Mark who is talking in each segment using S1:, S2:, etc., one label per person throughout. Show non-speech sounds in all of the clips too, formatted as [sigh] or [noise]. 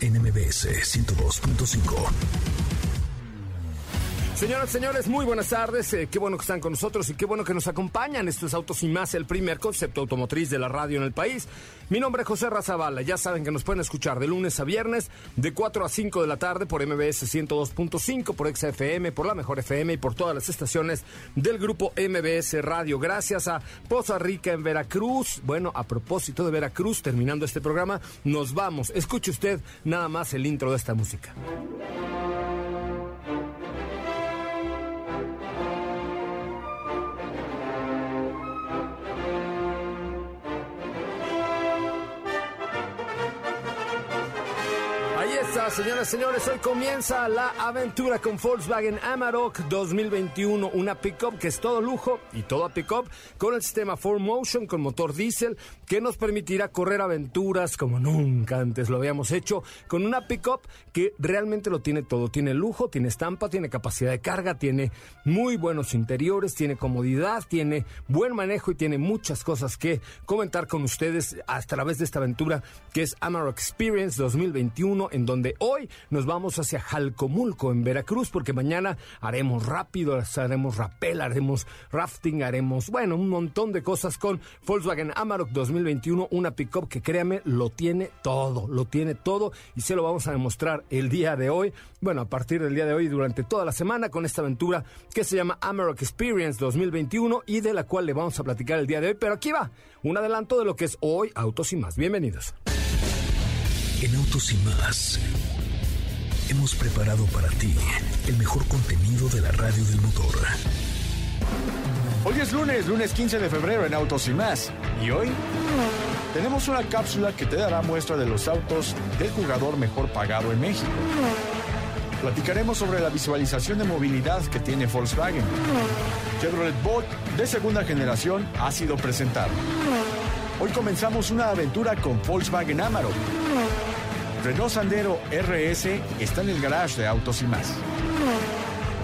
S1: NMBS 102.5.
S2: Señoras, señores, muy buenas tardes. Eh, qué bueno que están con nosotros y qué bueno que nos acompañan. Esto es Autos y Más, el primer concepto automotriz de la radio en el país. Mi nombre es José Razabala. Ya saben que nos pueden escuchar de lunes a viernes, de 4 a 5 de la tarde por MBS 102.5, por XFM, por la Mejor FM y por todas las estaciones del grupo MBS Radio. Gracias a Poza Rica en Veracruz. Bueno, a propósito de Veracruz, terminando este programa, nos vamos. Escuche usted nada más el intro de esta música. Señoras y señores, hoy comienza la aventura con Volkswagen Amarok 2021, una pickup que es todo lujo y toda pickup con el sistema 4Motion con motor diésel que nos permitirá correr aventuras como nunca antes lo habíamos hecho con una pickup que realmente lo tiene todo, tiene lujo, tiene estampa, tiene capacidad de carga, tiene muy buenos interiores, tiene comodidad, tiene buen manejo y tiene muchas cosas que comentar con ustedes a través de esta aventura que es Amarok Experience 2021 en donde Hoy nos vamos hacia Jalcomulco, en Veracruz, porque mañana haremos rápido, haremos rappel, haremos rafting, haremos, bueno, un montón de cosas con Volkswagen Amarok 2021, una pickup que créame, lo tiene todo, lo tiene todo y se lo vamos a demostrar el día de hoy, bueno, a partir del día de hoy durante toda la semana con esta aventura que se llama Amarok Experience 2021 y de la cual le vamos a platicar el día de hoy, pero aquí va, un adelanto de lo que es hoy Autos y más. Bienvenidos.
S1: En Autos y más hemos preparado para ti el mejor contenido de la radio del motor.
S3: Hoy es lunes, lunes 15 de febrero en Autos y más. Y hoy tenemos una cápsula que te dará muestra de los autos del jugador mejor pagado en México. Platicaremos sobre la visualización de movilidad que tiene Volkswagen. Chevrolet Bolt de segunda generación ha sido presentado. Hoy comenzamos una aventura con Volkswagen Amarok. Renault Sandero RS está en el garage de Autos y más.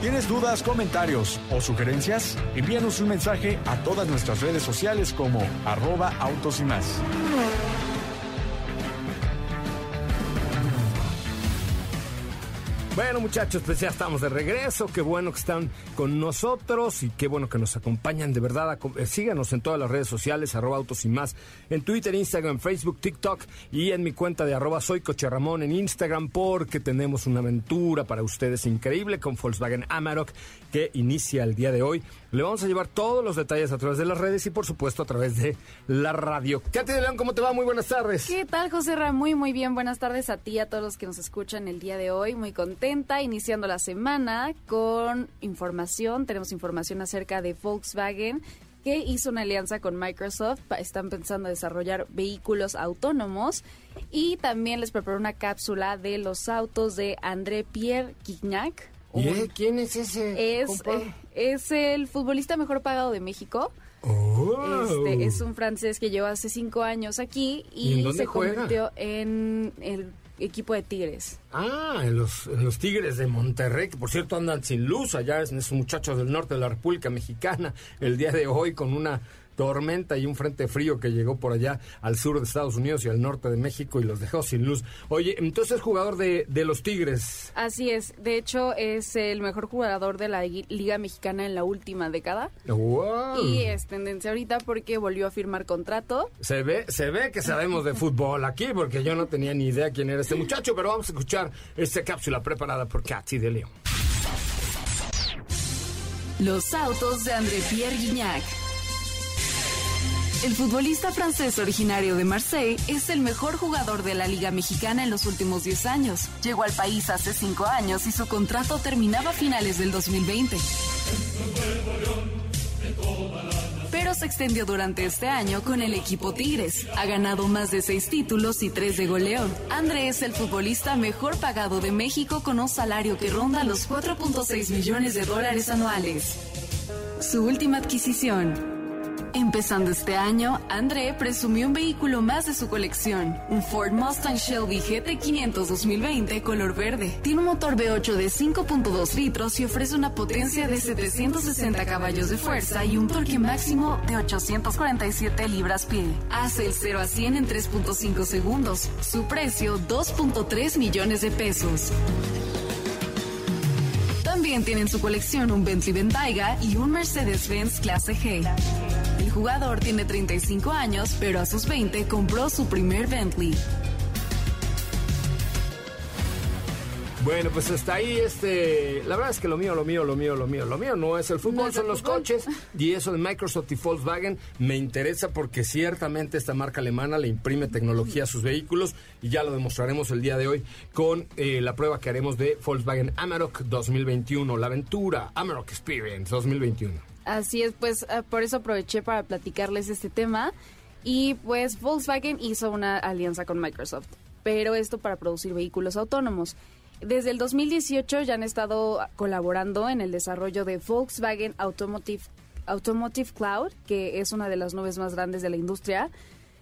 S3: ¿Tienes dudas, comentarios o sugerencias? Envíanos un mensaje a todas nuestras redes sociales como arroba autos y más.
S2: Bueno, muchachos, pues ya estamos de regreso. Qué bueno que están con nosotros y qué bueno que nos acompañan. De verdad, eh, síganos en todas las redes sociales, arroba autos y más, en Twitter, Instagram, Facebook, TikTok y en mi cuenta de arroba soy Coche en Instagram, porque tenemos una aventura para ustedes increíble con Volkswagen Amarok que inicia el día de hoy. Le vamos a llevar todos los detalles a través de las redes y, por supuesto, a través de la radio. Katy de León, ¿cómo te va? Muy buenas tardes.
S4: ¿Qué tal, José Ramón? Muy, muy bien. Buenas tardes a ti a todos los que nos escuchan el día de hoy. Muy iniciando la semana con información. Tenemos información acerca de Volkswagen que hizo una alianza con Microsoft. Están pensando desarrollar vehículos autónomos. Y también les preparó una cápsula de los autos de André Pierre Guignac,
S2: ¿Y quién es ese?
S4: Es, eh, es el futbolista mejor pagado de México.
S2: Oh.
S4: Este, es un francés que lleva hace cinco años aquí y, se convirtió en el equipo de Tigres.
S2: Ah, en los, los Tigres de Monterrey, que por cierto andan sin luz allá, es esos muchachos del norte de la República Mexicana, el día de hoy con una tormenta y un frente frío que llegó por allá al sur de Estados Unidos y al norte de México y los dejó sin luz. Oye, entonces es jugador de, de los Tigres.
S4: Así es, de hecho es el mejor jugador de la Liga Mexicana en la última década.
S2: Wow.
S4: Y es tendencia ahorita porque volvió a firmar contrato.
S2: Se ve, se ve que sabemos de fútbol aquí, porque yo no tenía ni idea quién era este muchacho, pero vamos a escuchar esta cápsula preparada por Katy de León.
S5: Los autos de André Pierre Guignac. El futbolista francés originario de Marseille es el mejor jugador de la Liga Mexicana en los últimos 10 años. Llegó al país hace 5 años y su contrato terminaba a finales del 2020 pero se extendió durante este año con el equipo Tigres. Ha ganado más de seis títulos y tres de goleo. André es el futbolista mejor pagado de México con un salario que ronda los 4.6 millones de dólares anuales. Su última adquisición, Empezando este año, André presumió un vehículo más de su colección, un Ford Mustang Shelby GT500 2020 color verde. Tiene un motor V8 de 5.2 litros y ofrece una potencia de 760 caballos de fuerza y un torque máximo de 847 libras-pie. Hace el 0 a 100 en 3.5 segundos. Su precio, 2.3 millones de pesos. También tiene en su colección un Bentley Bentayga y un Mercedes-Benz Clase G. El jugador tiene 35 años, pero a sus 20 compró su primer Bentley.
S2: Bueno, pues hasta ahí, este, la verdad es que lo mío, lo mío, lo mío, lo mío, lo mío no es el fútbol, son los coches [laughs] y eso de Microsoft y Volkswagen me interesa porque ciertamente esta marca alemana le imprime tecnología a sus vehículos y ya lo demostraremos el día de hoy con eh, la prueba que haremos de Volkswagen Amarok 2021, la aventura Amarok Experience 2021.
S4: Así es, pues eh, por eso aproveché para platicarles este tema y pues Volkswagen hizo una alianza con Microsoft, pero esto para producir vehículos autónomos. Desde el 2018 ya han estado colaborando en el desarrollo de Volkswagen Automotive, Automotive Cloud, que es una de las nubes más grandes de la industria.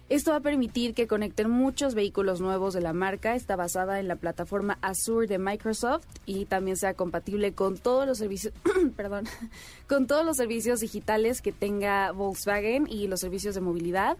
S4: Esto va a permitir que conecten muchos vehículos nuevos de la marca. Está basada en la plataforma Azure de Microsoft y también sea compatible con todos los servicios, [clears throat] perdón, [laughs] con todos los servicios digitales que tenga Volkswagen y los servicios de movilidad.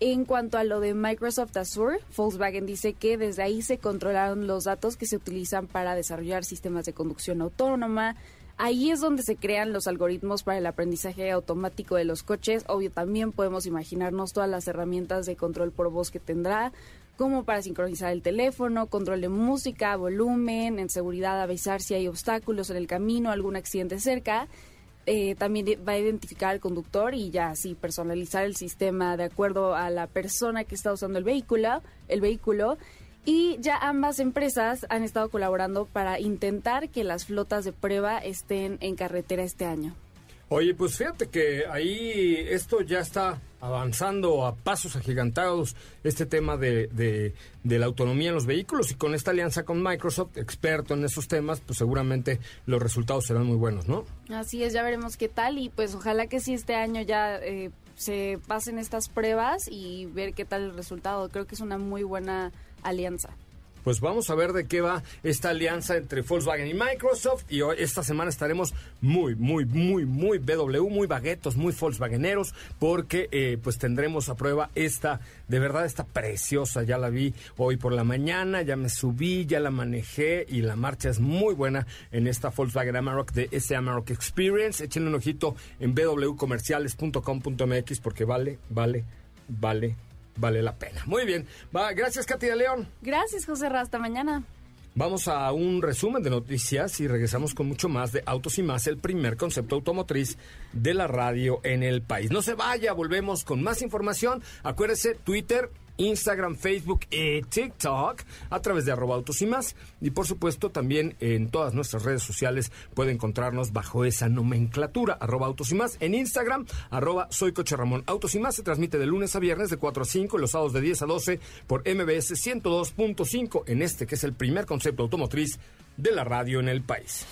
S4: En cuanto a lo de Microsoft Azure, Volkswagen dice que desde ahí se controlaron los datos que se utilizan para desarrollar sistemas de conducción autónoma. Ahí es donde se crean los algoritmos para el aprendizaje automático de los coches. Obvio, también podemos imaginarnos todas las herramientas de control por voz que tendrá, como para sincronizar el teléfono, control de música, volumen, en seguridad avisar si hay obstáculos en el camino, algún accidente cerca. Eh, también va a identificar al conductor y ya así personalizar el sistema de acuerdo a la persona que está usando el vehículo, el vehículo. Y ya ambas empresas han estado colaborando para intentar que las flotas de prueba estén en carretera este año.
S2: Oye, pues fíjate que ahí esto ya está avanzando a pasos agigantados, este tema de, de, la autonomía en los vehículos y con esta alianza con Microsoft, experto en esos temas, pues seguramente los resultados serán muy buenos, ¿no?
S4: Así es, ya veremos qué tal y pues ojalá que sí este año ya eh, se pasen estas pruebas y ver qué tal el resultado. Creo que es una muy buena alianza
S2: pues vamos a ver de qué va esta alianza entre Volkswagen y Microsoft. Y hoy, esta semana estaremos muy, muy, muy, muy BW, muy baguetos, muy Volkswageneros, porque eh, pues tendremos a prueba esta, de verdad, esta preciosa. Ya la vi hoy por la mañana, ya me subí, ya la manejé y la marcha es muy buena en esta Volkswagen Amarok de ese Amarok Experience. Échenle un ojito en www.comerciales.com.mx porque vale, vale, vale vale la pena. Muy bien. Va, gracias, Katy de León.
S4: Gracias, José Hasta mañana.
S2: Vamos a un resumen de noticias y regresamos con mucho más de Autos y Más, el primer concepto automotriz de la radio en el país. No se vaya, volvemos con más información. Acuérdese, Twitter, Instagram, Facebook y TikTok a través de arroba autos y más. Y por supuesto también en todas nuestras redes sociales puede encontrarnos bajo esa nomenclatura, arroba autos y más. En Instagram, arroba soy coche. Autos y más se transmite de lunes a viernes de 4 a 5 y los sábados de 10 a 12 por MBS 102.5 en este que es el primer concepto automotriz de la radio en el país.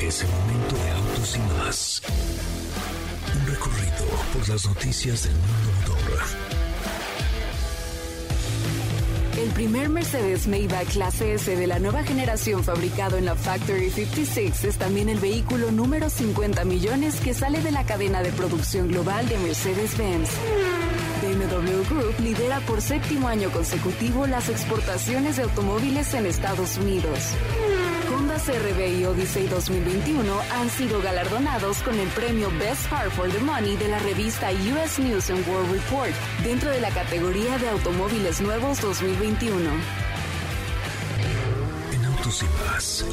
S6: Es el momento de autos y más. Un recorrido por las noticias del mundo motor
S5: El primer Mercedes Maybach clase S de la nueva generación fabricado en la Factory 56 es también el vehículo número 50 millones que sale de la cadena de producción global de Mercedes-Benz. BMW Group lidera por séptimo año consecutivo las exportaciones de automóviles en Estados Unidos. CRV y Odyssey 2021 han sido galardonados con el premio Best Car for the Money de la revista US News and World Report dentro de la categoría de automóviles nuevos 2021.
S6: En Autos y Más,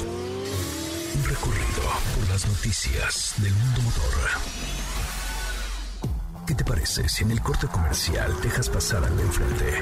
S6: un recorrido por las noticias del mundo motor. ¿Qué te parece si en el corte comercial dejas pasar al de enfrente?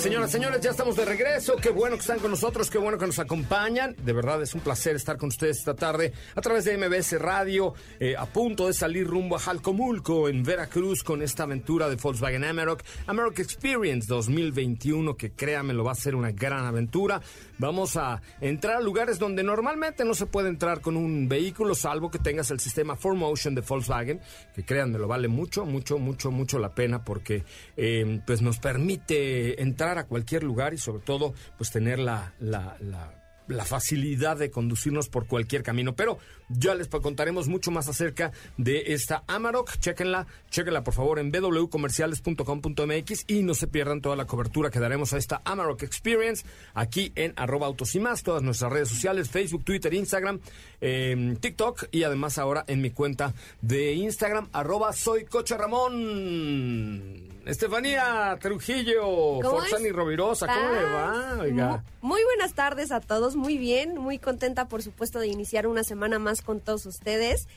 S2: Señoras, señores, ya estamos de regreso. Qué bueno que están con nosotros, qué bueno que nos acompañan. De verdad es un placer estar con ustedes esta tarde a través de MBS Radio, eh, a punto de salir rumbo a Jalcomulco, en Veracruz, con esta aventura de Volkswagen Amarok, Amarok Experience 2021, que créanme, lo va a ser una gran aventura. Vamos a entrar a lugares donde normalmente no se puede entrar con un vehículo, salvo que tengas el sistema 4Motion de Volkswagen, que créanme, lo vale mucho, mucho, mucho, mucho la pena porque eh, pues nos permite entrar a cualquier lugar y sobre todo pues tener la, la, la la facilidad de conducirnos por cualquier camino. Pero ya les contaremos mucho más acerca de esta Amarok. Chequenla, chequenla por favor en www.comerciales.com.mx y no se pierdan toda la cobertura que daremos a esta Amarok Experience aquí en arroba autos y más, todas nuestras redes sociales, Facebook, Twitter, Instagram, eh, TikTok y además ahora en mi cuenta de Instagram, arroba soy Coche Ramón. Estefanía Trujillo, Forzani Rovirosa, ¿cómo le va? Oiga.
S7: Muy buenas tardes a todos, muy bien, muy contenta por supuesto de iniciar una semana más con todos ustedes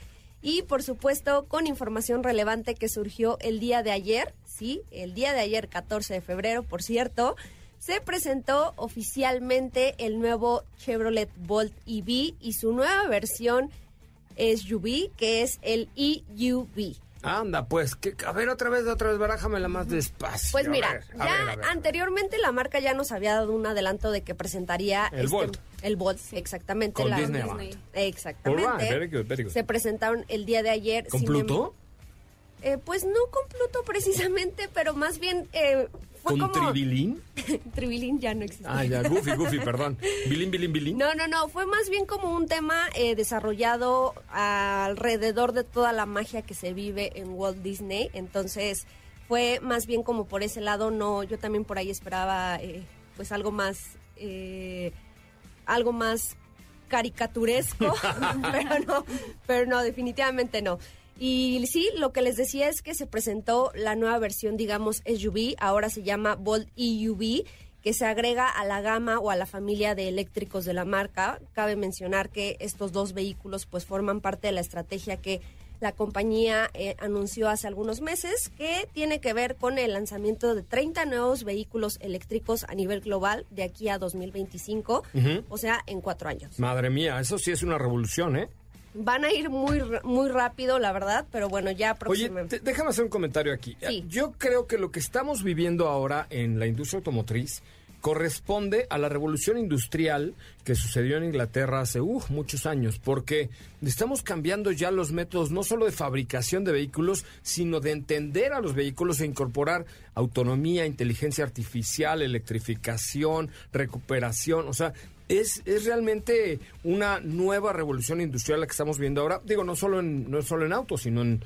S7: y por supuesto con información relevante que surgió el día de ayer, sí, el día de ayer 14 de febrero, por cierto, se presentó oficialmente el nuevo Chevrolet Bolt EV y su nueva versión SUV que es el EUV.
S2: Anda, pues, que, a ver otra vez, otra vez, barájamela más despacio.
S7: Pues mira, ya anteriormente la marca ya nos había dado un adelanto de que presentaría
S2: el
S7: este,
S2: Bolt.
S7: El Bolt, exactamente.
S2: Con
S7: la,
S2: Disney. Disney.
S7: Exactamente.
S2: Right, very good, very good.
S7: Se presentaron el día de ayer.
S2: ¿Con Pluto?
S7: Eh, pues no con Pluto precisamente, pero más bien eh,
S2: ¿Con
S7: como...
S2: Tribilín? [laughs]
S7: Tribilín ya no existe.
S2: Ah, ya, Goofy, [laughs] Goofy, perdón. Bilín, Bilín, Bilín.
S7: No, no, no, fue más bien como un tema eh, desarrollado alrededor de toda la magia que se vive en Walt Disney, entonces fue más bien como por ese lado, no, yo también por ahí esperaba eh, pues algo más, eh, algo más caricaturesco, [laughs] pero no, pero no, definitivamente no. Y sí, lo que les decía es que se presentó la nueva versión, digamos, SUV, ahora se llama Bolt EUV, que se agrega a la gama o a la familia de eléctricos de la marca. Cabe mencionar que estos dos vehículos pues forman parte de la estrategia que la compañía eh, anunció hace algunos meses que tiene que ver con el lanzamiento de 30 nuevos vehículos eléctricos a nivel global de aquí a 2025, o sea, en cuatro años.
S2: Madre mía, eso sí es una revolución, ¿eh?
S7: Van a ir muy muy rápido, la verdad, pero bueno, ya
S2: Oye, te- déjame hacer un comentario aquí.
S7: Sí.
S2: Yo creo que lo que estamos viviendo ahora en la industria automotriz corresponde a la revolución industrial que sucedió en Inglaterra hace uf, muchos años, porque estamos cambiando ya los métodos no solo de fabricación de vehículos, sino de entender a los vehículos e incorporar autonomía, inteligencia artificial, electrificación, recuperación, o sea, es, es realmente una nueva revolución industrial la que estamos viendo ahora. Digo, no solo en, no solo en autos, sino en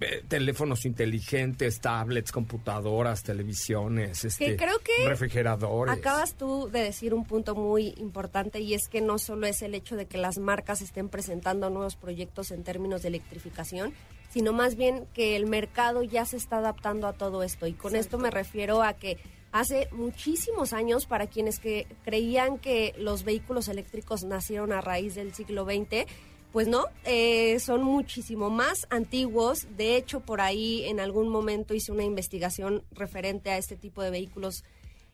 S2: eh, teléfonos inteligentes, tablets, computadoras, televisiones, este,
S7: Que creo que
S2: refrigeradores.
S7: Acabas tú de decir un punto muy importante y es que no solo es el hecho de que las marcas estén presentando nuevos proyectos en términos de electrificación, sino más bien que el mercado ya se está adaptando a todo esto. Y con esto me refiero a que hace muchísimos años para quienes que creían que los vehículos eléctricos nacieron a raíz del siglo XX. Pues no, eh, son muchísimo más antiguos. De hecho, por ahí en algún momento hice una investigación referente a este tipo de vehículos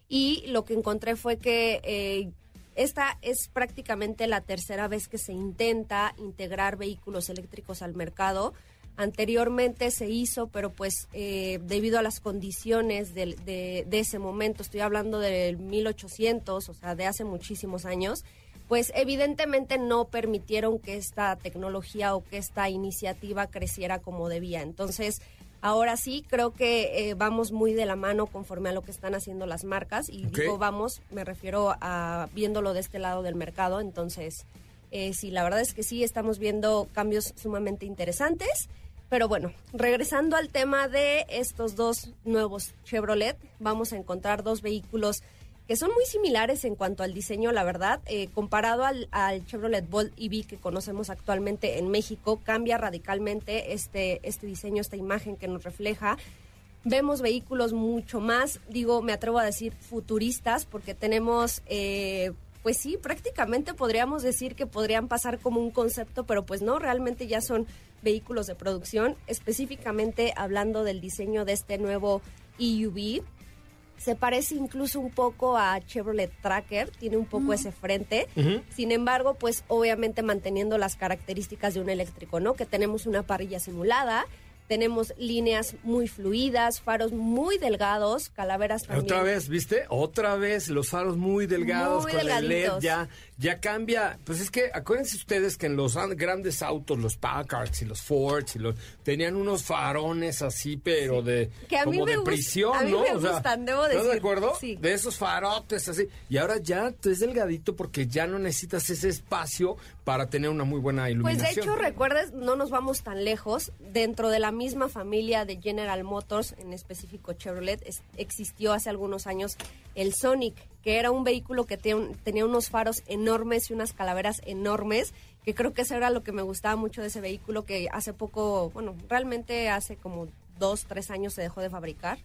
S7: y lo que encontré fue que eh, esta es prácticamente la tercera vez que se intenta integrar vehículos eléctricos al mercado. Anteriormente se hizo, pero pues eh, debido a las condiciones de, de, ese momento, estoy hablando del 1800, o sea, de hace muchísimos años, pues evidentemente no permitieron que esta tecnología o que esta iniciativa creciera como debía. Entonces, ahora sí, creo que eh, vamos muy de la mano conforme a lo que están haciendo las marcas. Y digo vamos, me refiero a viéndolo de este lado del mercado. Entonces, eh, sí, la verdad es que sí, estamos viendo cambios sumamente interesantes. Pero bueno, regresando al tema de estos dos nuevos Chevrolet, vamos a encontrar dos vehículos que son muy similares en cuanto al diseño, la verdad. Eh, comparado al, Chevrolet Bolt EV que conocemos actualmente en México, cambia radicalmente este, este diseño, esta imagen que nos refleja. Vemos vehículos mucho más, digo, me atrevo a decir futuristas, porque tenemos eh, pues sí, prácticamente podríamos decir que podrían pasar como un concepto, pero pues no, realmente ya son vehículos de producción, específicamente hablando del diseño de este nuevo EUV. Se parece incluso un poco a Chevrolet Tracker, tiene un poco ese frente. Sin embargo, pues obviamente manteniendo las características de un eléctrico, ¿no? Que tenemos una parrilla simulada, tenemos líneas muy fluidas, faros muy delgados, calaveras también.
S2: Otra vez, ¿viste? Otra vez los faros muy delgados con el LED ya ya cambia. Pues es que acuérdense ustedes que en los grandes autos, los Packards y los Fords y los tenían unos farones así, pero de como de prisión,
S7: a mí
S2: ¿no?
S7: Me gustan, debo decir.
S2: ¿Estás de acuerdo? Sí. De esos farotes así. Y ahora ya es delgadito porque ya no necesitas ese espacio para tener una muy buena iluminación.
S7: Pues de hecho, recuerdes, no nos vamos tan lejos. Dentro de la misma familia de General Motors, en específico Chevrolet, existió hace algunos años el Sonic, que era un vehículo que tenía unos faros enormes y unas calaveras enormes, que creo que eso era lo que me gustaba mucho de ese vehículo, que hace poco, bueno, realmente hace como dos, tres años se dejó de fabricar,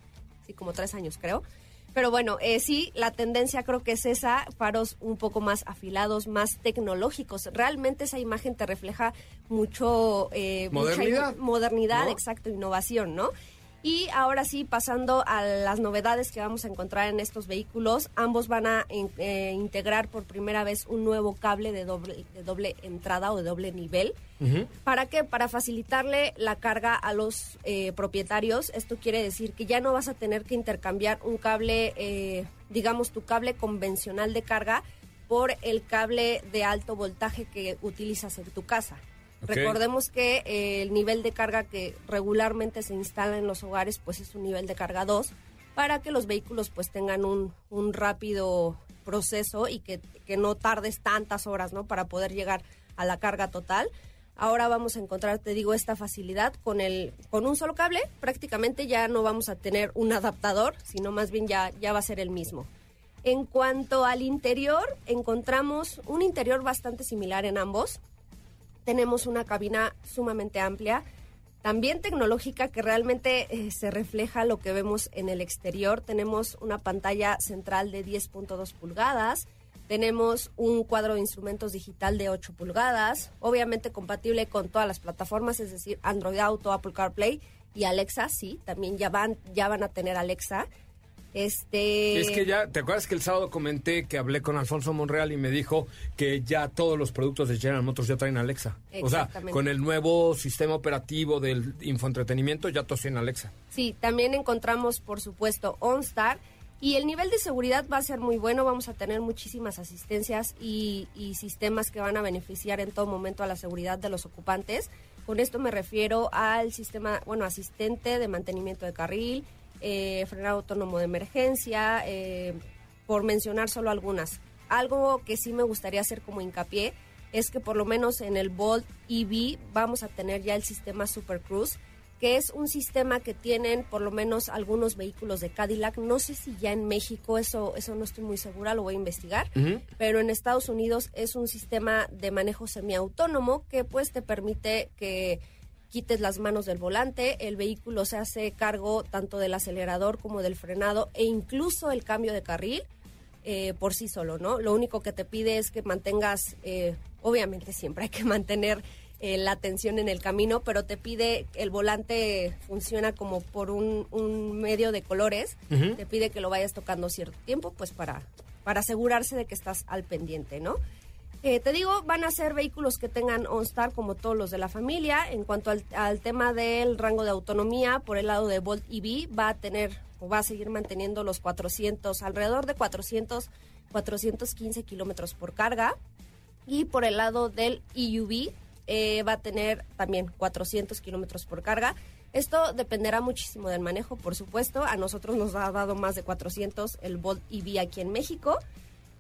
S7: sí, como tres años creo. Pero bueno, eh, sí, la tendencia creo que es esa, faros un poco más afilados, más tecnológicos. Realmente esa imagen te refleja mucho...
S2: Eh, modernidad.
S7: modernidad, exacto, innovación, ¿no? Y ahora sí, pasando a las novedades que vamos a encontrar en estos vehículos, ambos van a eh, integrar por primera vez un nuevo cable de doble, de doble entrada o de doble nivel. ¿Para qué? Para facilitarle la carga a los eh, propietarios. Esto quiere decir que ya no vas a tener que intercambiar un cable, eh, digamos, tu cable convencional de carga por el cable de alto voltaje que utilizas en tu casa. Recordemos que eh, el nivel de carga que regularmente se instala en los hogares pues es un nivel de carga 2 para que los vehículos pues tengan un, un rápido proceso y que, que, no tardes tantas horas ¿no? para poder llegar a la carga total. Ahora vamos a encontrar, te digo, esta facilidad con el con un solo cable. Prácticamente ya no vamos a tener un adaptador, sino más bien ya, ya va a ser el mismo. En cuanto al interior, encontramos un interior bastante similar en ambos tenemos una cabina sumamente amplia, también tecnológica que realmente eh, se refleja lo que vemos en el exterior. Tenemos una pantalla central de 10.2 pulgadas, tenemos un cuadro de instrumentos digital de 8 pulgadas, obviamente compatible con todas las plataformas, es decir, Android Auto, Apple CarPlay y Alexa, sí, también ya van, ya van a tener Alexa. Este...
S2: Es que ya, ¿te acuerdas que el sábado comenté que hablé con Alfonso Monreal y me dijo que ya todos los productos de General Motors ya traen Alexa? O sea, con el nuevo sistema operativo del infoentretenimiento ya todos tienen Alexa.
S7: Sí, también encontramos, por supuesto, OnStar. Y el nivel de seguridad va a ser muy bueno, vamos a tener muchísimas asistencias y, y sistemas que van a beneficiar en todo momento a la seguridad de los ocupantes. Con esto me refiero al sistema, bueno, asistente de mantenimiento de carril, eh, frenado autónomo de emergencia, eh, por mencionar solo algunas. Algo que sí me gustaría hacer como hincapié es que por lo menos en el Bolt EV vamos a tener ya el sistema Super Cruise, que es un sistema que tienen por lo menos algunos vehículos de Cadillac. No sé si ya en México, eso, eso no estoy muy segura, lo voy a investigar, pero en Estados Unidos es un sistema de manejo semiautónomo que pues te permite que quites las manos del volante, el vehículo se hace cargo tanto del acelerador como del frenado e incluso el cambio de carril eh, por sí solo, ¿no? Lo único que te pide es que mantengas, eh, obviamente siempre hay que mantener eh, la atención en el camino, pero te pide, el volante funciona como por un, un medio de colores, te pide que lo vayas tocando cierto tiempo, pues para, para asegurarse de que estás al pendiente, ¿no? Eh, te digo, van a ser vehículos que tengan OnStar como todos los de la familia. En cuanto al, tema del rango de autonomía, por el lado de Volt EV, va a tener o va a seguir manteniendo los 400, alrededor de 400, 415 kilómetros por carga. Y por el lado del EUV, eh, va a tener también 400 kilómetros por carga. Esto dependerá muchísimo del manejo, por supuesto. A nosotros nos ha dado más de 400 el Volt EV aquí en México,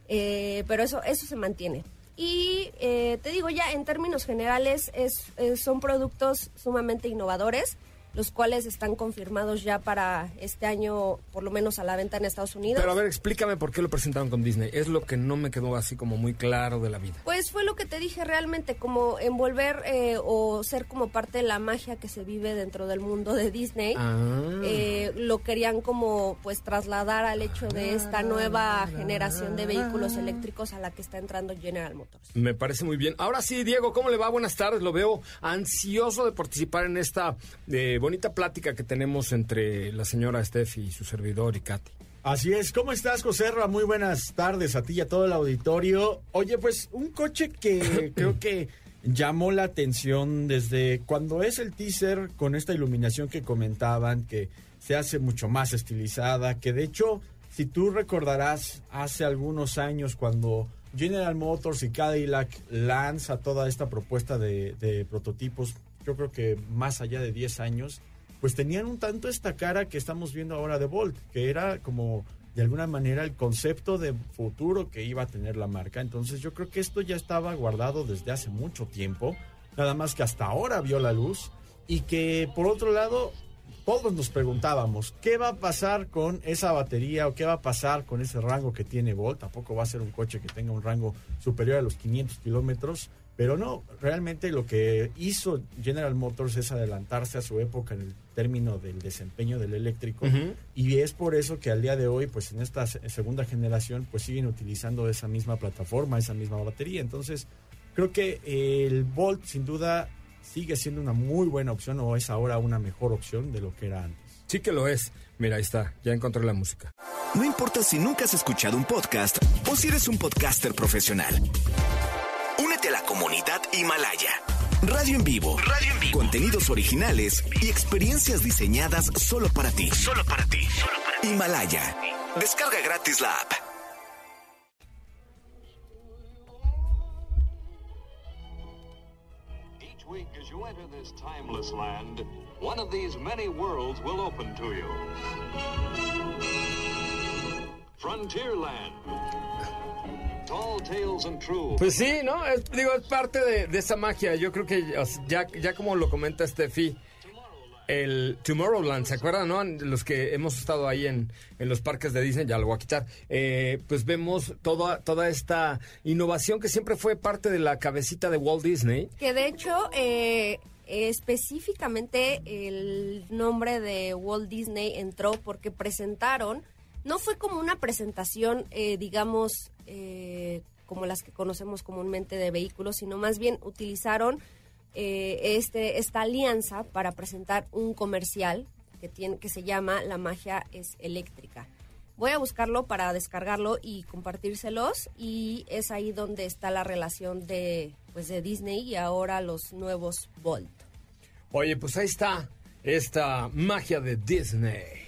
S7: eh, pero eso, eso se mantiene. Y eh, te digo ya, en términos generales, es, es, son productos sumamente innovadores los cuales están confirmados ya para este año, por lo menos a la venta en Estados Unidos.
S2: Pero a ver, explícame por qué lo presentaron con Disney. Es lo que no me quedó así como muy claro de la vida.
S7: Pues fue lo que te dije realmente, como envolver eh, o ser como parte de la magia que se vive dentro del mundo de Disney. Ah. Eh, lo querían como pues trasladar al hecho de esta nueva generación de vehículos eléctricos a la que está entrando General Motors.
S2: Me parece muy bien. Ahora sí, Diego, ¿cómo le va? Buenas tardes. Lo veo ansioso de participar en esta... Eh, bonita plática que tenemos entre la señora Steffi y su servidor y Katy.
S3: Así es, ¿cómo estás, José Muy buenas tardes a ti y a todo el auditorio. Oye, pues un coche que [clears throat] creo que llamó la atención desde cuando es el teaser con esta iluminación que comentaban, que se hace mucho más estilizada, que de hecho, si tú recordarás hace algunos años cuando General Motors y Cadillac lanza toda esta propuesta de, de prototipos, yo creo que más allá de 10 años, pues tenían un tanto esta cara que estamos viendo ahora de Volt, que era como de alguna manera el concepto de futuro que iba a tener la marca. Entonces yo creo que esto ya estaba guardado desde hace mucho tiempo, nada más que hasta ahora vio la luz y que por otro lado todos nos preguntábamos, ¿qué va a pasar con esa batería o qué va a pasar con ese rango que tiene Volt? Tampoco va a ser un coche que tenga un rango superior a los 500 kilómetros, pero no, realmente lo que hizo General Motors es adelantarse a su época en el término del desempeño del eléctrico y es por eso que al día de hoy, pues en esta segunda generación, pues siguen utilizando esa misma plataforma, esa misma batería. Entonces, creo que el Volt sin duda sigue siendo una muy buena opción o es ahora una mejor opción de lo que era antes.
S2: Sí que lo es. Mira, ahí está, ya encontré la música.
S6: No importa si nunca has escuchado un podcast o si eres un podcaster profesional comunidad Himalaya. Radio en vivo. Radio en vivo. Contenidos originales y experiencias diseñadas solo para ti. Solo para ti. Solo para ti. Himalaya. Descarga gratis la app. Each week as you enter this timeless land, one of these many worlds will open to you.
S2: Frontierland. Pues sí, ¿no? Es, digo, es parte de, esa magia. Yo creo que ya, ya como lo comenta Steffi, el Tomorrowland, ¿se acuerdan, no? Los que hemos estado ahí en, en los parques de Disney, ya lo voy a quitar, eh, pues vemos toda, toda esta innovación que siempre fue parte de la cabecita de Walt Disney.
S7: Que de hecho, eh, específicamente el nombre de Walt Disney entró porque presentaron no fue como una presentación, eh, digamos, eh, como las que conocemos comúnmente de vehículos, sino más bien utilizaron eh, este, esta alianza para presentar un comercial que, tiene, que se llama La magia es eléctrica. Voy a buscarlo para descargarlo y compartírselos y es ahí donde está la relación de, pues de Disney y ahora los nuevos Bolt.
S2: Oye, pues ahí está esta magia de Disney.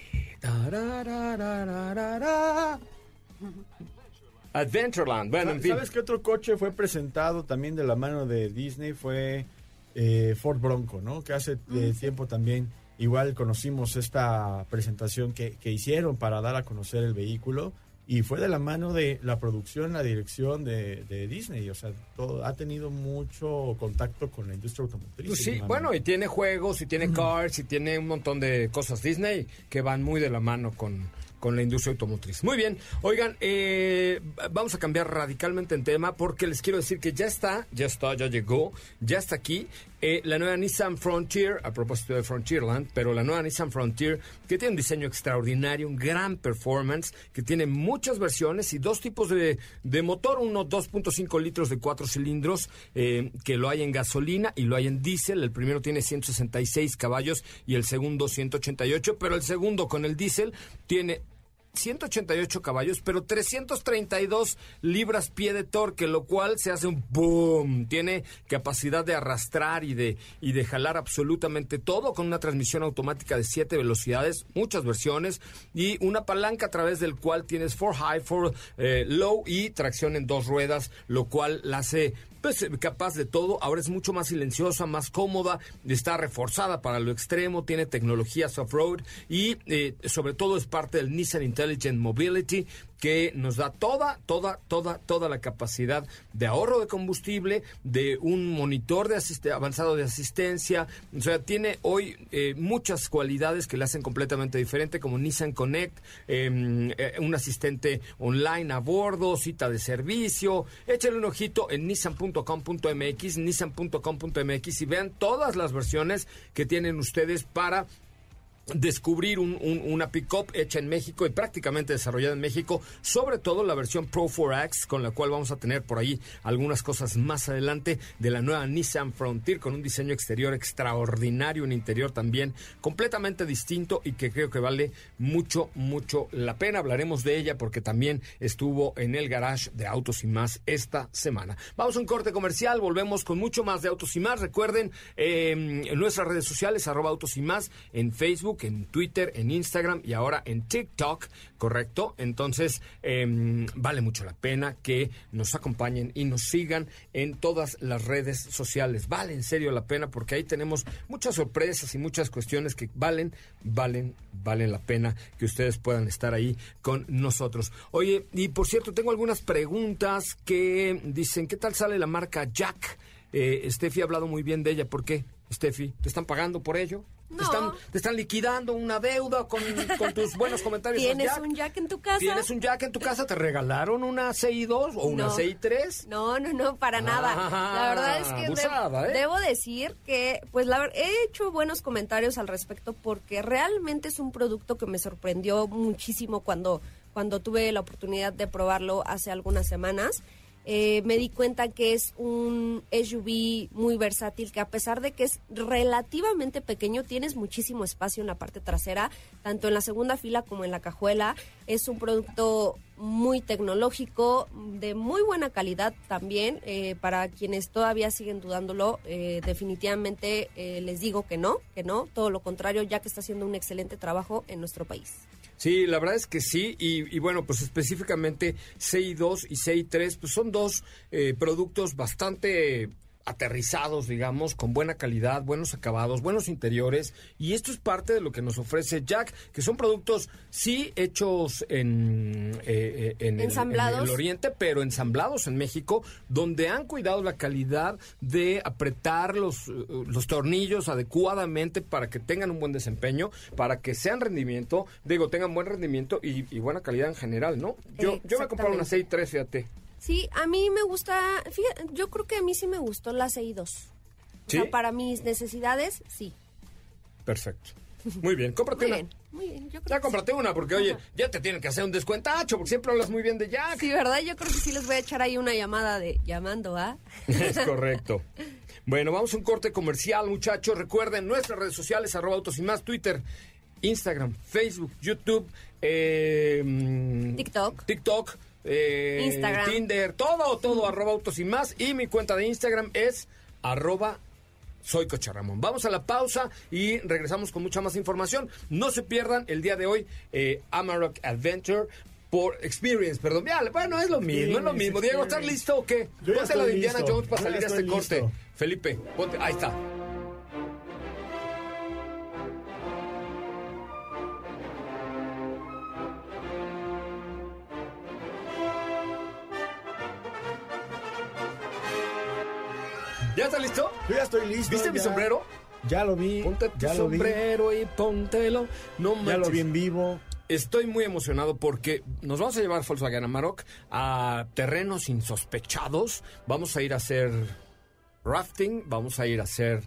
S2: Adventureland. Bueno, en fin.
S3: ¿Sabes qué otro coche fue presentado también de la mano de Disney? Fue eh, Ford Bronco, ¿no? Que hace eh, tiempo también igual conocimos esta presentación que, que, hicieron para dar a conocer el vehículo y fue de la mano de la producción, la dirección de, Disney. O sea, todo, ha tenido mucho contacto con la industria automotriz.
S2: Pues sí, bueno, y tiene juegos, y tiene cars, y tiene un montón de cosas Disney que van muy de la mano con, con la industria automotriz. Muy bien, oigan, eh, vamos a cambiar radicalmente en tema porque les quiero decir que ya está, ya está, ya llegó, ya está aquí eh, la nueva Nissan Frontier, a propósito de Frontierland, pero la nueva Nissan Frontier, que tiene un diseño extraordinario, un gran performance, que tiene muchas versiones y dos tipos de, motor, uno 2.5 litros de cuatro cilindros, eh, que lo hay en gasolina y lo hay en diésel. El primero tiene 166 caballos y el segundo 188, pero el segundo con el diésel tiene 188 caballos, pero 332 libras pie de torque, lo cual se hace un boom. Tiene capacidad de arrastrar y de, y de jalar absolutamente todo con una transmisión automática de 7 velocidades, muchas versiones, y una palanca a través del cual tienes for high, for eh, low y tracción en dos ruedas, lo cual la hace pues, capaz de todo. Ahora es mucho más silenciosa, más cómoda, está reforzada para lo extremo, tiene tecnología off-road y eh, sobre todo es parte del Nissan Intelligent Mobility que nos da toda, toda, toda, toda la capacidad de ahorro de combustible, de un monitor de avanzado de asistencia. O sea, tiene hoy eh, muchas cualidades que le hacen completamente diferente, como Nissan Connect, em, eh, un asistente online a bordo, cita de servicio. Échale un ojito en nissan.com.mx, nissan.com.mx y vean todas las versiones que tienen ustedes para descubrir un, una pick-up hecha en México y prácticamente desarrollada en México, sobre todo la versión Pro 4X, con la cual vamos a tener por ahí algunas cosas más adelante de la nueva Nissan Frontier, con un diseño exterior extraordinario, un interior también completamente distinto y que creo que vale mucho, mucho la pena. Hablaremos de ella porque también estuvo en el garage de Autos y Más esta semana. Vamos a un corte comercial, volvemos con mucho más de Autos y Más. Recuerden, en nuestras redes sociales, arroba Autos y Más, en Facebook, en Twitter, en Instagram y ahora en TikTok, ¿correcto? Entonces, em, vale mucho la pena que nos acompañen y nos sigan en todas las redes sociales. Vale en serio la pena porque ahí tenemos muchas sorpresas y muchas cuestiones que valen, valen, valen la pena que ustedes puedan estar ahí con nosotros. Oye, y por cierto, tengo algunas preguntas que dicen, ¿qué tal sale la marca Jack? Eh, Steffi ha hablado muy bien de ella. ¿Por qué, Steffi? ¿Te están pagando por ello? Te, están, te están liquidando una deuda con, tus buenos comentarios.
S7: ¿Tienes un Jack en tu casa?
S2: ¿Tienes un Jack en tu casa? ¿Te regalaron una CI2 o una CI3?
S7: No, no, no, para nada. La verdad es que ¿eh? debo decir que, pues, la he hecho buenos comentarios al respecto porque realmente es un producto que me sorprendió muchísimo cuando, cuando tuve la oportunidad de probarlo hace algunas semanas. Eh, me di cuenta que es un SUV muy versátil, que a pesar de que es relativamente pequeño, tienes muchísimo espacio en la parte trasera, tanto en la segunda fila como en la cajuela. Es un producto muy tecnológico, de muy buena calidad también. Eh, para quienes todavía siguen dudándolo, eh, definitivamente les digo que no, que no, todo lo contrario, ya que está haciendo un excelente trabajo en nuestro país.
S2: Sí, la verdad es que sí, y, bueno, pues específicamente CI2 y CI3, pues son dos eh, productos bastante aterrizados, digamos, con buena calidad, buenos acabados, buenos interiores. Y esto es parte de lo que nos ofrece Jack, que son productos, sí, hechos en, eh, eh, en, el, Oriente, pero ensamblados en México, donde han cuidado la calidad de apretar los, eh, los tornillos adecuadamente para que tengan un buen desempeño, para que sean rendimiento, digo, tengan buen rendimiento y, buena calidad en general, ¿no? Yo, yo me comprado una 6.3, fíjate.
S7: Sí, a mí me gusta, fíjate, yo creo que a mí sí me gustó la CI2. ¿Sí? O sea, para mis necesidades, sí.
S2: Perfecto. Muy bien, cómprate
S7: muy
S2: una.
S7: Bien, muy bien, yo
S2: creo ya cómprate una, porque oye, ya te tienen que hacer un descuentacho, porque siempre hablas muy bien de Jack.
S7: Sí, ¿verdad? Yo creo que sí les voy a echar ahí una llamada de llamando a. [laughs]
S2: Es correcto. Bueno, vamos a un corte comercial, muchachos. Recuerden nuestras redes sociales, arroba autos y más, Twitter, Instagram, Facebook, YouTube, eh,
S7: TikTok.
S2: TikTok eh,
S7: Instagram.
S2: Tinder, todo, todo, arroba autos y más. Y mi cuenta de Instagram es arroba soy Coche Ramón. Vamos a la pausa y regresamos con mucha más información. No se pierdan el día de hoy eh, Amarok Adventure por Experience, perdón. Ya, bueno, es lo mismo, es lo mismo. Diego, ¿estás listo o qué? ponte la de Indiana Jones para salir a este corte. Felipe, ponte, ahí está. ¿Ya estás listo?
S3: Yo ya estoy listo.
S2: ¿Viste mi sombrero?
S3: Ya lo vi.
S2: Ponte tu
S3: ya
S2: sombrero y póntelo. No
S3: Ya lo vi en vivo.
S2: Estoy muy emocionado porque nos vamos a llevar Volkswagen Amarok a terrenos insospechados. Vamos a ir a hacer rafting, vamos a ir a hacer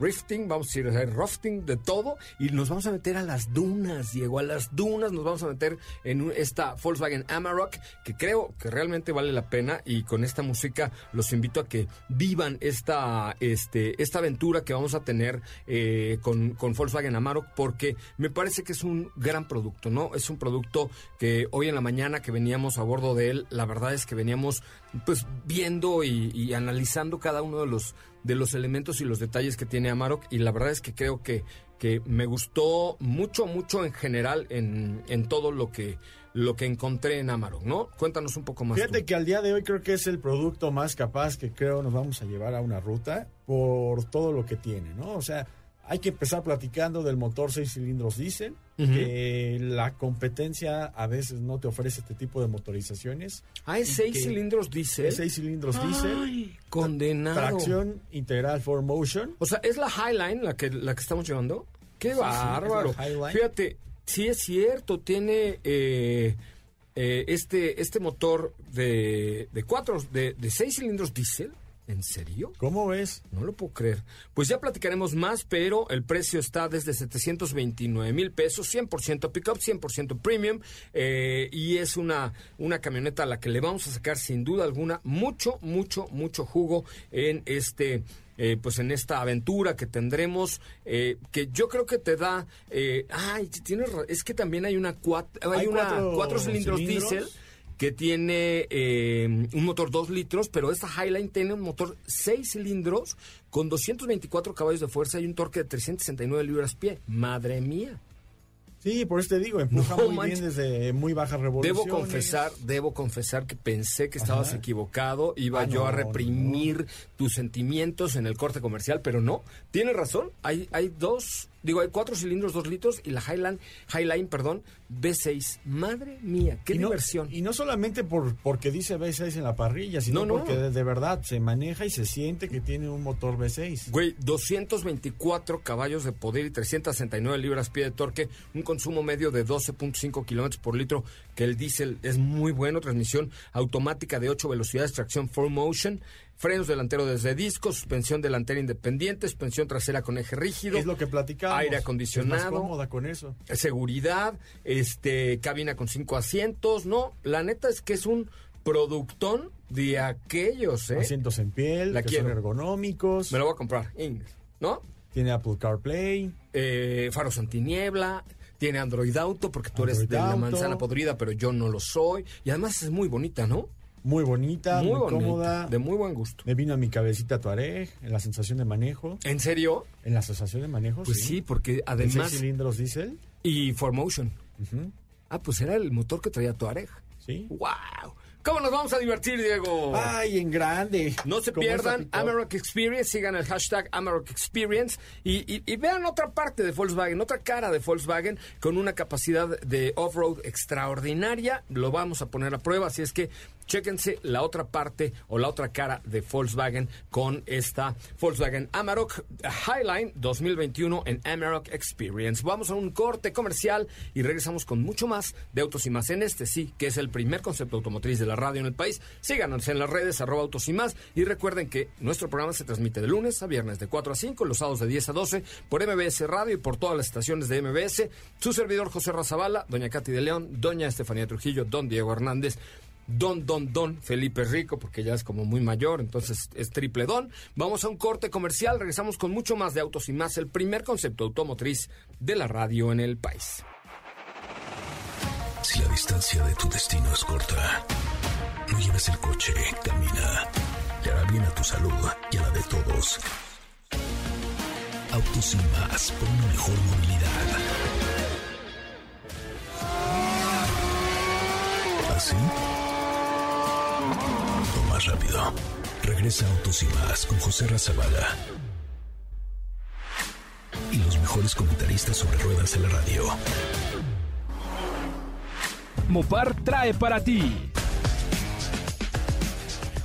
S2: rifting, vamos a ir a hacer rafting, de todo, y nos vamos a meter a las dunas, Diego, a las dunas nos vamos a meter en esta Volkswagen Amarok, que creo que realmente vale la pena, y con esta música los invito a que vivan esta, este, esta aventura que vamos a tener eh, con, con Volkswagen Amarok, porque me parece que es un gran producto, ¿no? Es un producto que hoy en la mañana que veníamos a bordo de él, la verdad es que veníamos pues viendo y, y analizando cada uno de los de los elementos y los detalles que tiene Amarok y la verdad es que creo que, que me gustó mucho, mucho en general en, en todo lo que, lo que encontré en Amarok, ¿no? Cuéntanos un poco más.
S3: Fíjate
S2: tú.
S3: que al día de hoy creo que es el producto más capaz que creo nos vamos a llevar a una ruta por todo lo que tiene, ¿no? O sea, hay que empezar platicando del motor 6 cilindros diésel, que la competencia a veces no te ofrece este tipo de motorizaciones.
S2: Ah, es seis cilindros diésel.
S3: 6 cilindros diésel,
S2: condenado.
S3: tracción integral 4Motion.
S2: O sea, ¿es la Highline la que, la que estamos llevando? ¡Qué
S3: sí,
S2: bárbaro! Fíjate, sí es cierto, tiene eh, eh, este, este motor de, de cuatro, de, de seis cilindros diésel. ¿En serio?
S3: ¿Cómo ves?
S2: No lo puedo creer. Pues ya platicaremos más, pero el precio está desde 729 mil pesos, 100% pickup, 100% premium, eh, y es una, una camioneta a la que le vamos a sacar sin duda alguna mucho, mucho, mucho jugo en este... eh, pues en esta aventura que tendremos, eh, que yo creo que te da, eh, ay, tienes, es que también hay una, cuat- hay
S3: Hay
S2: una
S3: cuatro
S2: cuatro cilindros,
S3: cilindros.
S2: diésel que tiene eh, un motor 2 litros, pero esta Highline tiene un motor 6 cilindros con 224 caballos de fuerza y un torque de 369 libras-pie. Madre mía.
S3: Sí, por eso te digo, [laughs] empuja
S2: No
S3: muy bien desde muy bajas revoluciones.
S2: Debo confesar, debo confesar que pensé que estabas
S3: Ajá.
S2: equivocado, iba
S3: Ah,
S2: yo
S3: no,
S2: a reprimir tus sentimientos en el corte comercial, pero no, tienes razón, hay, hay dos, digo, hay cuatro cilindros, dos litros y la Highline, Highline, perdón, V6. Madre mía, qué
S3: y no,
S2: diversión.
S3: Y no solamente por porque dice V6 en la parrilla, sino
S2: No, no.
S3: porque de, de verdad se maneja y se siente que tiene un motor V6.
S2: Güey, 224 caballos de poder y 369 libras pie de torque, un consumo medio de 12.5 kilómetros por litro, que el diésel es muy bueno, transmisión automática de 8 velocidades, tracción 4Motion, frenos delanteros desde disco, suspensión delantera independiente, suspensión trasera con eje rígido,
S3: Es lo que platicamos.
S2: aire
S3: Es
S2: acondicionado,
S3: más cómoda con eso.
S2: seguridad, este, cabina con cinco asientos, no, la neta es que es un productón de aquellos, ¿eh?
S3: Asientos en piel,
S2: La
S3: que
S2: quiero.
S3: son ergonómicos.
S2: Me lo voy a comprar, Ing, ¿no?
S3: Tiene Apple CarPlay.
S2: eh, faros antiniebla, tiene Android Auto, porque tú eres de la manzana podrida, pero yo no lo soy. Y además es muy bonita, ¿no?
S3: Muy bonita, muy,
S2: bonita,
S3: cómoda.
S2: de muy buen gusto.
S3: Me vino a mi cabecita Tuareg, en la sensación de manejo.
S2: ¿En serio?
S3: En la sensación de manejo,
S2: Pues sí, porque
S3: De
S2: además...
S3: seis cilindros diésel.
S2: Y 4Motion.
S3: Ujú,
S2: Ah, pues era el motor que traía Tuareg.
S3: Sí.
S2: ¡Wow! ¿Cómo nos vamos a divertir, Diego?
S3: Ay, en grande.
S2: No se pierdan. Amarok Experience, sigan el hashtag Amarok Experience y, y- y vean otra parte de Volkswagen, otra cara de Volkswagen con una capacidad de off-road extraordinaria. Lo vamos a poner a prueba, así es que chéquense la otra parte o la otra cara de Volkswagen con esta Volkswagen Amarok Highline 2021 en Amarok Experience. Vamos a un corte comercial y regresamos con mucho más de Autos y Más en este sí, que es el primer concepto automotriz de la radio en el país. Síganos en las redes arroba Autos y Más y recuerden que nuestro programa se transmite de lunes a viernes de 4 a 5, los sábados de 10 a 12 por MBS Radio y por todas las estaciones de MBS. Su servidor José Razabala, doña Katy de León, doña Estefanía Trujillo, don Diego Hernández. Don, don, don Felipe Rico, porque ya es como muy mayor, entonces es triple don. Vamos a un corte comercial, regresamos con mucho más de autos y más, el primer concepto automotriz de la radio en el país.
S1: Si la distancia de tu destino es corta, no lleves el coche, camina. Le hará bien a tu salud y a la de todos. Autos y más por una mejor movilidad. ¿Así? Más rápido. Regresa Autos y más con José Razabala. Y los mejores comentaristas sobre ruedas en la radio.
S8: Mopar trae para ti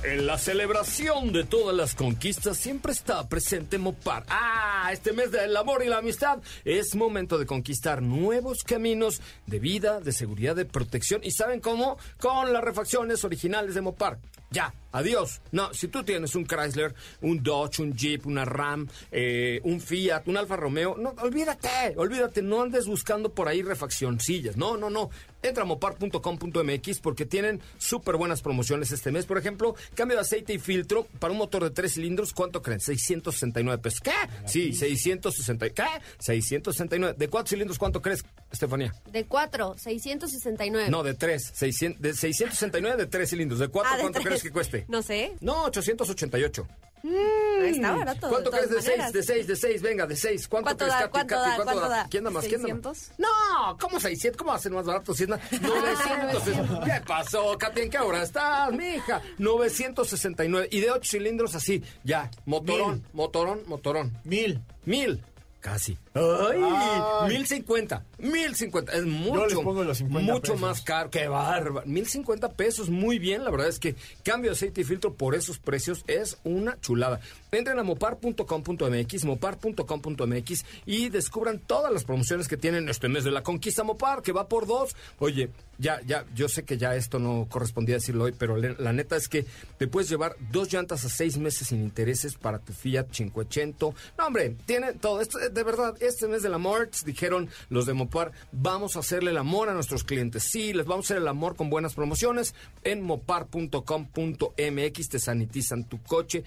S2: En la celebración de todas las conquistas siempre está presente Mopar. Ah, este mes del amor y la amistad es momento de conquistar nuevos caminos de vida, de seguridad, de protección. ¿Y saben cómo? Con las refacciones originales de Mopar. Ya, adiós. No, si tú tienes un Chrysler, un Dodge, un Jeep, una Ram, eh, un Fiat, un Alfa Romeo, no, olvídate, olvídate, no andes buscando por ahí refaccioncillas. No, no, no. Entra a mopar.com.mx porque tienen súper buenas promociones este mes. Por ejemplo, cambio de aceite y filtro para un motor de tres cilindros, ¿cuánto creen? 669 pesos. ¿Qué? Sí, 660. ¿Qué? 669. ¿De cuatro cilindros cuánto crees, Estefanía?
S7: De cuatro, 669.
S2: No, de tres. 600, de 669 de tres cilindros. ¿De cuatro
S7: Ah, de
S2: cuánto
S7: tres.
S2: crees que cueste?
S7: No sé.
S2: No, 888.
S7: Ahí está barato.
S2: ¿Cuánto crees de seis?
S7: maneras.
S2: De seis, de seis, venga, de seis. ¿Cuánto,
S7: ¿Cuánto
S2: crees,
S7: da?
S2: Katy,
S7: ¿Cuánto
S2: Katy?
S7: da?
S2: ¿Cuánto
S7: ¿Cuánto
S2: da?
S7: da?
S2: ¿Quién da más? ¿Quién da más?
S4: ¿600?
S2: No, ¿cómo 600? ¿Cómo va a ser más barato? Si es [laughs] na- 900. ¿Qué pasó, Katy? ¿En qué hora estás, mija? 969. Y de ocho cilindros así, ya. Motorón,
S3: Mil.
S2: motorón, motorón.
S3: Mil.
S2: Mil. Casi. ¡Ay!
S3: Ay.
S2: Mil cincuenta. Mil cincuenta. Es mucho.
S3: les pongo los 50
S2: mucho
S3: pesos.
S2: más caro. ¡Qué bárbaro! Mil cincuenta pesos. Muy bien. La verdad es que cambio de aceite y filtro por esos precios es una chulada. Entren a mopar.com.mx, mopar.com.mx y descubran todas las promociones que tienen este mes de la conquista Mopar, que va por dos. Oye, ya, ya, yo sé que ya esto no correspondía decirlo hoy, pero la neta es que te puedes llevar dos llantas a seis meses sin intereses para tu Fiat 500. No, hombre, tiene todo. Eh, de verdad, este mes del amor, dijeron los de Mopar, vamos a hacerle el amor a nuestros clientes. Sí, les vamos a hacer el amor con buenas promociones. En mopar.com.mx te sanitizan tu coche,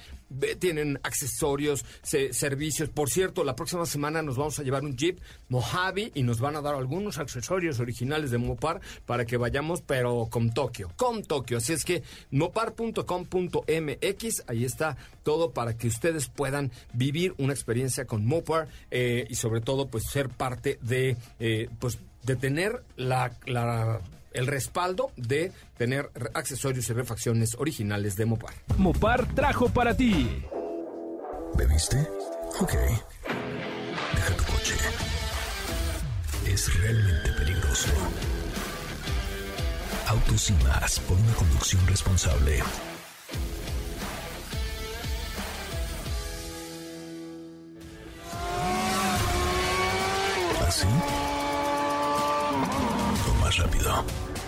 S2: tienen accesorios, se- servicios. Por cierto, la próxima semana nos vamos a llevar un Jeep Mojave y nos van a dar algunos accesorios originales de Mopar para que vayamos, pero con Tokio, con Tokio. Así es que mopar.com.mx, ahí está todo para que ustedes puedan vivir una experiencia con Mopar eh, y sobre todo pues ser parte de eh, pues de tener la, la- el respaldo de tener accesorios y refacciones originales de Mopar.
S8: Mopar trajo para ti.
S1: ¿Bebiste? Ok. Deja tu coche. Es realmente peligroso. Autos y más por una conducción responsable. ¿Así? O más rápido.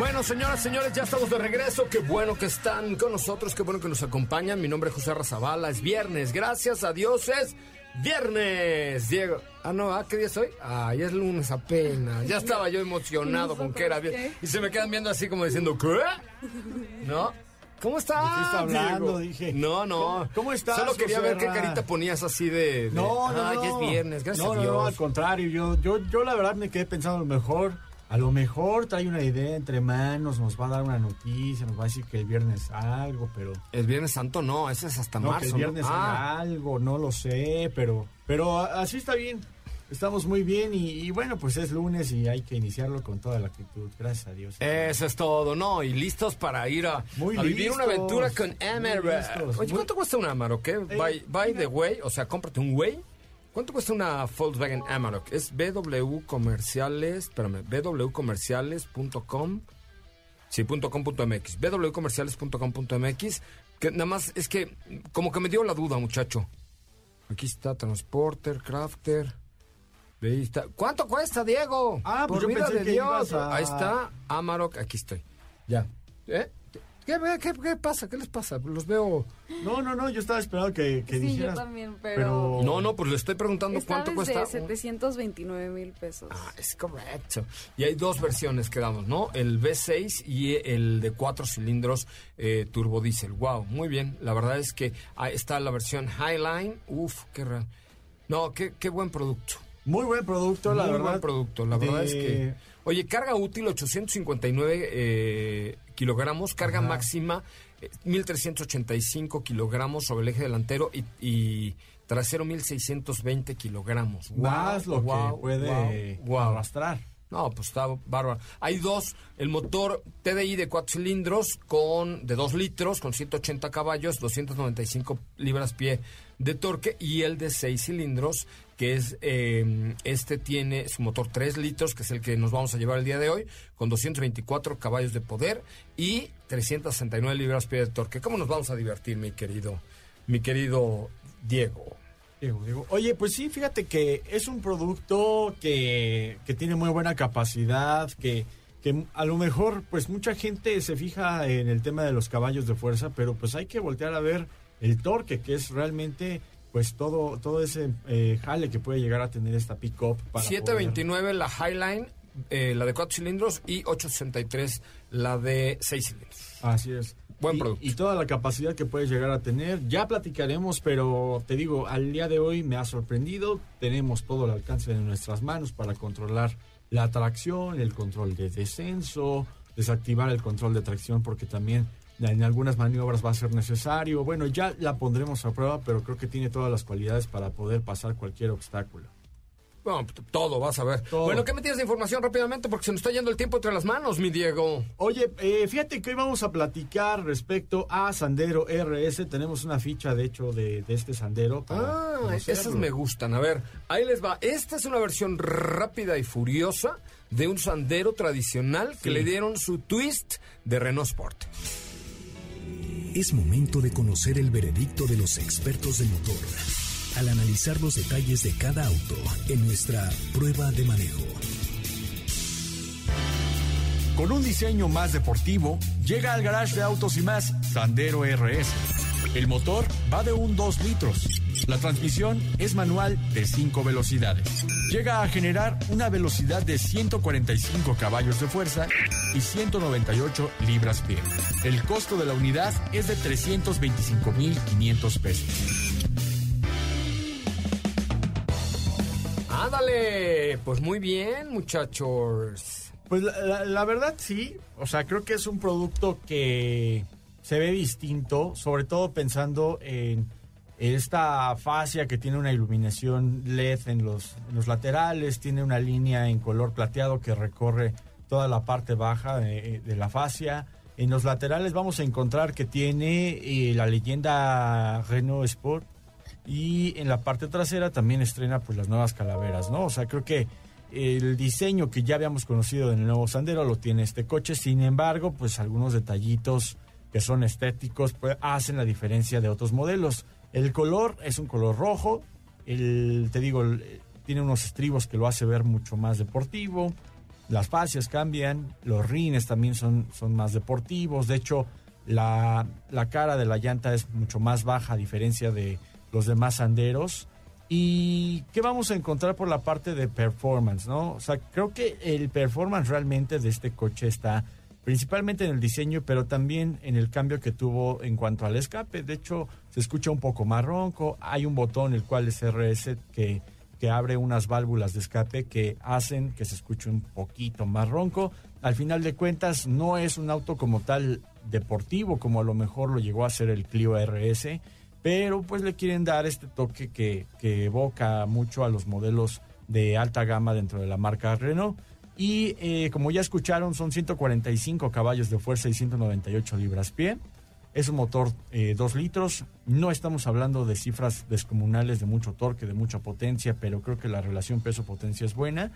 S2: Bueno, señoras, señores, ya estamos de regreso. Qué bueno que están con nosotros, qué bueno que nos acompañan. Mi nombre es José Razabala, es viernes. Gracias a Dios es viernes. Diego. Ah, no, ¿ah, ¿qué día es hoy? Ah, ya es lunes apenas. Ya estaba yo emocionado con que era viernes. Y se me quedan viendo así como diciendo, ¿qué? ¿No? ¿Cómo estás?
S3: ¿De qué está hablando?
S2: Diego?
S3: Dije.
S2: No, no.
S3: ¿Cómo- estás,
S2: Solo quería ver qué carita ponías así de. de,
S3: No, no,
S2: ah,
S3: no.
S2: ya es viernes, gracias
S3: no,
S2: a Dios.
S3: No, al contrario, yo, yo, yo la verdad me quedé pensando a lo mejor, a lo mejor trae una idea entre manos, nos va a dar una noticia, nos va a decir que el viernes algo, pero
S2: El Viernes Santo no, ese es hasta
S3: no, que
S2: marzo.
S3: el viernes
S2: ¿no? Ah.
S3: algo, no lo sé, pero, pero así está bien. Estamos muy bien y, y bueno, pues es lunes y hay que iniciarlo con toda la actitud, gracias a Dios.
S2: Eso es todo, ¿no? Y listos para ir a,
S3: Muy
S2: a vivir una aventura con
S3: listos,
S2: Oye,
S3: muy-
S2: ¿cuánto cuesta un Amarok? eh? by, by the way, o sea, cómprate un Way. ¿Cuánto cuesta una Volkswagen Amarok? Es BW Comerciales, espérame, bwcomerciales.com. Sí, punto com punto MX. bwcomerciales.com.mx. Que nada más es que como que me dio la duda, muchacho. Aquí está Transporter, Crafter. Ahí está. ¿Cuánto cuesta, Diego?
S3: Ah, pues
S2: Por
S3: yo
S2: vida
S3: pensé
S2: de
S3: que
S2: Dios.
S3: ibas a-
S2: Ahí está, Amarok, aquí estoy. Ya. ¿Eh? ¿Qué, qué, qué pasa? ¿Qué les pasa? Los veo...
S3: No, no, no, yo estaba esperando que, que
S4: Sí, yo también, pero-
S2: No, no, pues le estoy preguntando
S4: Está
S2: cuánto cuesta.
S4: 729 mil pesos.
S2: Ah, es correcto. Y hay dos versiones que damos, ¿no? El V6 y el de cuatro cilindros eh, turbodiesel. Wow, muy bien. La verdad es que ahí está la versión Highline. Uf, qué raro. No, qué, qué buen producto.
S3: Muy buen producto, la
S2: Muy
S3: verdad.
S2: buen producto. La verdad es que... Oye, carga útil 859 eh, kilogramos, carga
S3: Ajá.
S2: máxima eh, 1385 kilogramos sobre el eje delantero y, y trasero 1620 kilogramos.
S3: Más lo que puede
S2: guau.
S3: arrastrar.
S2: No, pues está bárbaro. Hay dos, el motor TDI de cuatro cilindros con de 2 litros con 180 caballos, 295 libras pie de torque y el de 6 cilindros que es eh, este tiene su motor 3 litros que es el que nos vamos a llevar el día de hoy con 224 caballos de poder y 369 libras pie de torque. ¿Cómo nos vamos a divertir, mi querido, mi querido Diego?
S3: Diego, Diego. Oye, pues sí, fíjate que es un producto que, que tiene muy buena capacidad, que, que a lo mejor pues mucha gente se fija en el tema de los caballos de fuerza, pero pues hay que voltear a ver el torque, que es realmente pues todo, todo ese eh, jale que puede llegar a tener esta pick-up. para
S2: 729 la Highline, eh, la de 4 cilindros y 863 la de 6 cilindros.
S3: poder- Así es.
S2: Buen
S3: y,
S2: producto.
S3: Y toda la capacidad que puede llegar a tener. Ya platicaremos, pero te digo, al día de hoy me ha sorprendido. Tenemos todo el alcance de nuestras manos para controlar la tracción, el control de descenso, desactivar el control de tracción porque también en algunas maniobras va a ser necesario. Bueno, ya la pondremos a prueba, pero creo que tiene todas las cualidades para poder pasar cualquier obstáculo.
S2: Bueno, todo, vas a ver.
S3: Todo.
S2: Bueno, ¿qué me tienes de información rápidamente? Porque se nos está yendo el tiempo entre las manos, mi Diego.
S3: Oye, eh, fíjate que hoy vamos a platicar respecto a Sandero RS. Tenemos una ficha, de hecho, de, de este Sandero.
S2: Ah,
S3: conocerlo.
S2: esas me gustan. A ver, ahí les va. Esta es una versión rápida y furiosa de un sandero tradicional que le dieron su twist de Renault Sport.
S1: Es momento de conocer el veredicto de los expertos de motor al analizar los detalles de cada auto en nuestra prueba de manejo.
S9: Con un diseño más deportivo, llega al garage de autos y más Sandero RS. El motor va de un 2 litros. La transmisión es manual de 5 velocidades. Llega a generar una velocidad de 145 caballos de fuerza y 198 libras-pie. El costo de la unidad es de 325.500 pesos.
S2: Ándale, pues muy bien, muchachos.
S3: Pues la, la- la verdad sí, o sea, creo que es un producto que se ve distinto, sobre todo pensando en esta fascia que tiene una iluminación LED en los, laterales, tiene una línea en color plateado que recorre toda la parte baja de, de la fascia. En los laterales vamos a encontrar que tiene eh, la leyenda Renault Sport y en la parte trasera también estrena pues las nuevas calaveras, ¿no? O sea, creo que el diseño que ya habíamos conocido en el nuevo Sandero lo tiene este coche, sin embargo, pues algunos detallitos que son estéticos pues, hacen la diferencia de otros modelos. El color es un color rojo, el, te digo, el- tiene unos estribos que lo hace ver mucho más deportivo, las fascias cambian, los rines también son, son más deportivos, de hecho la, la cara de la llanta es mucho más baja a diferencia de los demás Sanderos. ¿Y qué vamos a encontrar por la parte de performance, no? O sea, creo que el performance realmente de este coche está principalmente en el diseño, pero también en el cambio que tuvo en cuanto al escape. De hecho, se escucha un poco más ronco. Hay un botón, el cual es RS, que, que abre unas válvulas de escape que hacen que se escuche un poquito más ronco. Al final de cuentas, no es un auto como tal deportivo, como a lo mejor lo llegó a ser el Clio RS, pero pues le quieren dar este toque que, que evoca mucho a los modelos de alta gama dentro de la marca Renault. Y eh, como ya escucharon, son 145 caballos de fuerza y 198 libras-pie. Es un motor 2 litros. No estamos hablando de cifras descomunales de mucho torque, de mucha potencia, pero creo que la relación peso-potencia es buena.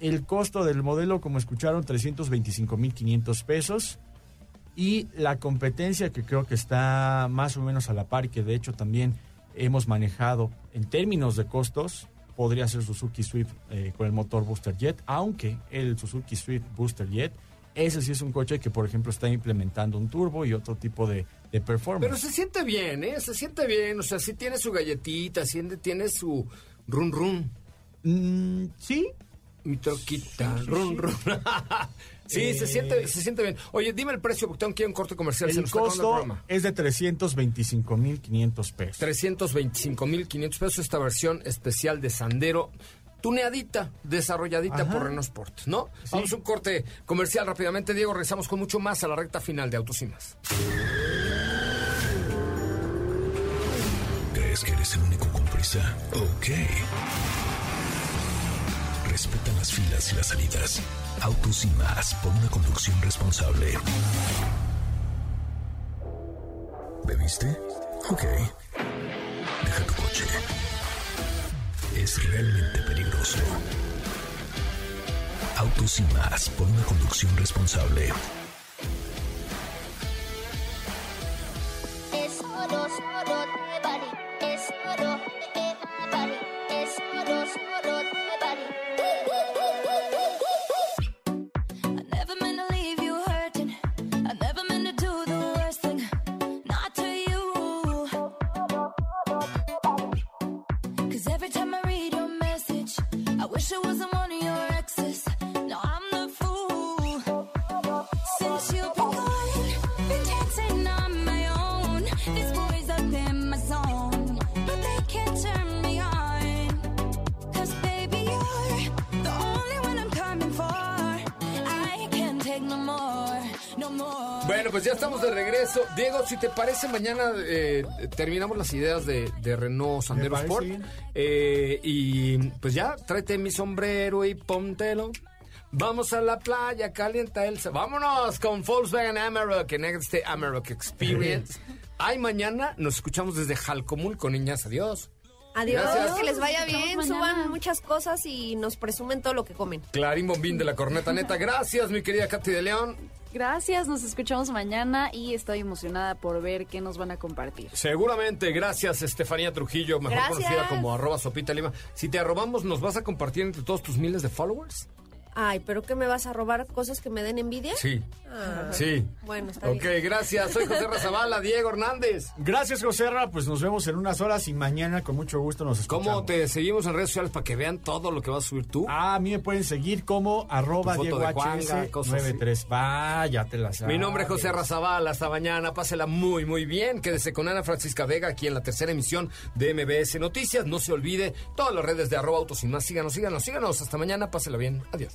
S3: El costo del modelo, como escucharon, 325.500 pesos. Y la competencia que creo que está más o menos a la par que de hecho también hemos manejado en términos de costos, podría ser Suzuki Swift eh, con el motor Booster Jet, aunque el Suzuki Swift Booster Jet ese sí es un coche que, por ejemplo, está implementando un turbo y otro tipo de, de performance.
S2: Pero se siente bien, ¿eh? Se siente bien. O sea, sí tiene su galletita, sí tiene su run run.
S3: Mm, sí.
S2: Mi troquita, run run. [laughs] sí, se, siente, se siente bien. Oye, dime el precio porque tengo que ir a un corte comercial. se
S3: El
S2: el
S3: costo
S2: programa.
S3: es de 325.500 pesos.
S2: 325.500 pesos esta versión especial de Sandero. Tuneadita, desarrolladita
S3: Ajá.
S2: por Renault Sport, ¿no? Vamos a un corte comercial rápidamente, Diego. Regresamos con mucho más a la recta final de Autos y Más.
S1: ¿Crees que eres el único con prisa? Ok. Respeta las filas y las salidas. Autos y más por una conducción responsable. ¿Bebiste? Ok. Deja tu coche. Es realmente peligroso. Autos y más por una conducción responsable.
S2: Si te parece, mañana eh, terminamos las ideas de, de Renault Sandero
S3: parece
S2: Sport. Eh, y pues ya, tráete mi sombrero y póntelo. Vamos a la playa, calienta el... Vámonos con Volkswagen Amarok en este Amarok Experience. [laughs] Ay, mañana nos escuchamos desde Jalcomul con niñas. Adiós.
S7: Adiós,
S2: Gracias.
S7: que les vaya bien, suban muchas cosas y nos presumen todo lo que comen.
S2: Clarín Bombín de la Corneta Neta. Gracias, mi querida Katy de León.
S4: Gracias, nos escuchamos mañana y estoy emocionada por ver qué nos van a compartir.
S2: Seguramente, gracias Estefanía Trujillo, mejor
S7: Gracias.
S2: conocida como arroba sopita lima. Si te arrobamos, ¿nos vas a compartir entre todos tus miles de followers?
S7: Ay, ¿pero qué me vas a robar? ¿Cosas que me den envidia?
S2: Sí.
S7: Ah,
S2: Sí.
S7: Bueno, está
S2: Ok,
S7: bien.
S2: gracias. Soy José Razabala, Diego Hernández.
S3: Gracias, José Ra. Pues nos vemos en unas horas y mañana con mucho gusto nos escuchamos.
S2: ¿Cómo te seguimos en redes sociales para que vean todo lo que vas a subir tú?
S3: Ah, a mí me pueden seguir como arroba
S2: Tu foto
S3: Diego
S2: de Juanga,
S3: HS
S2: cosas así.
S3: 93. Vaya, te la sabes.
S2: Mi nombre es José Razabala. Hasta mañana. Pásela muy, muy bien. Quédese con Ana Francisca Vega aquí en la tercera emisión de MBS Noticias. No se olvide todas las redes de arroba autos y más. Síganos, síganos, síganos. Hasta mañana. Pásela bien. Adiós.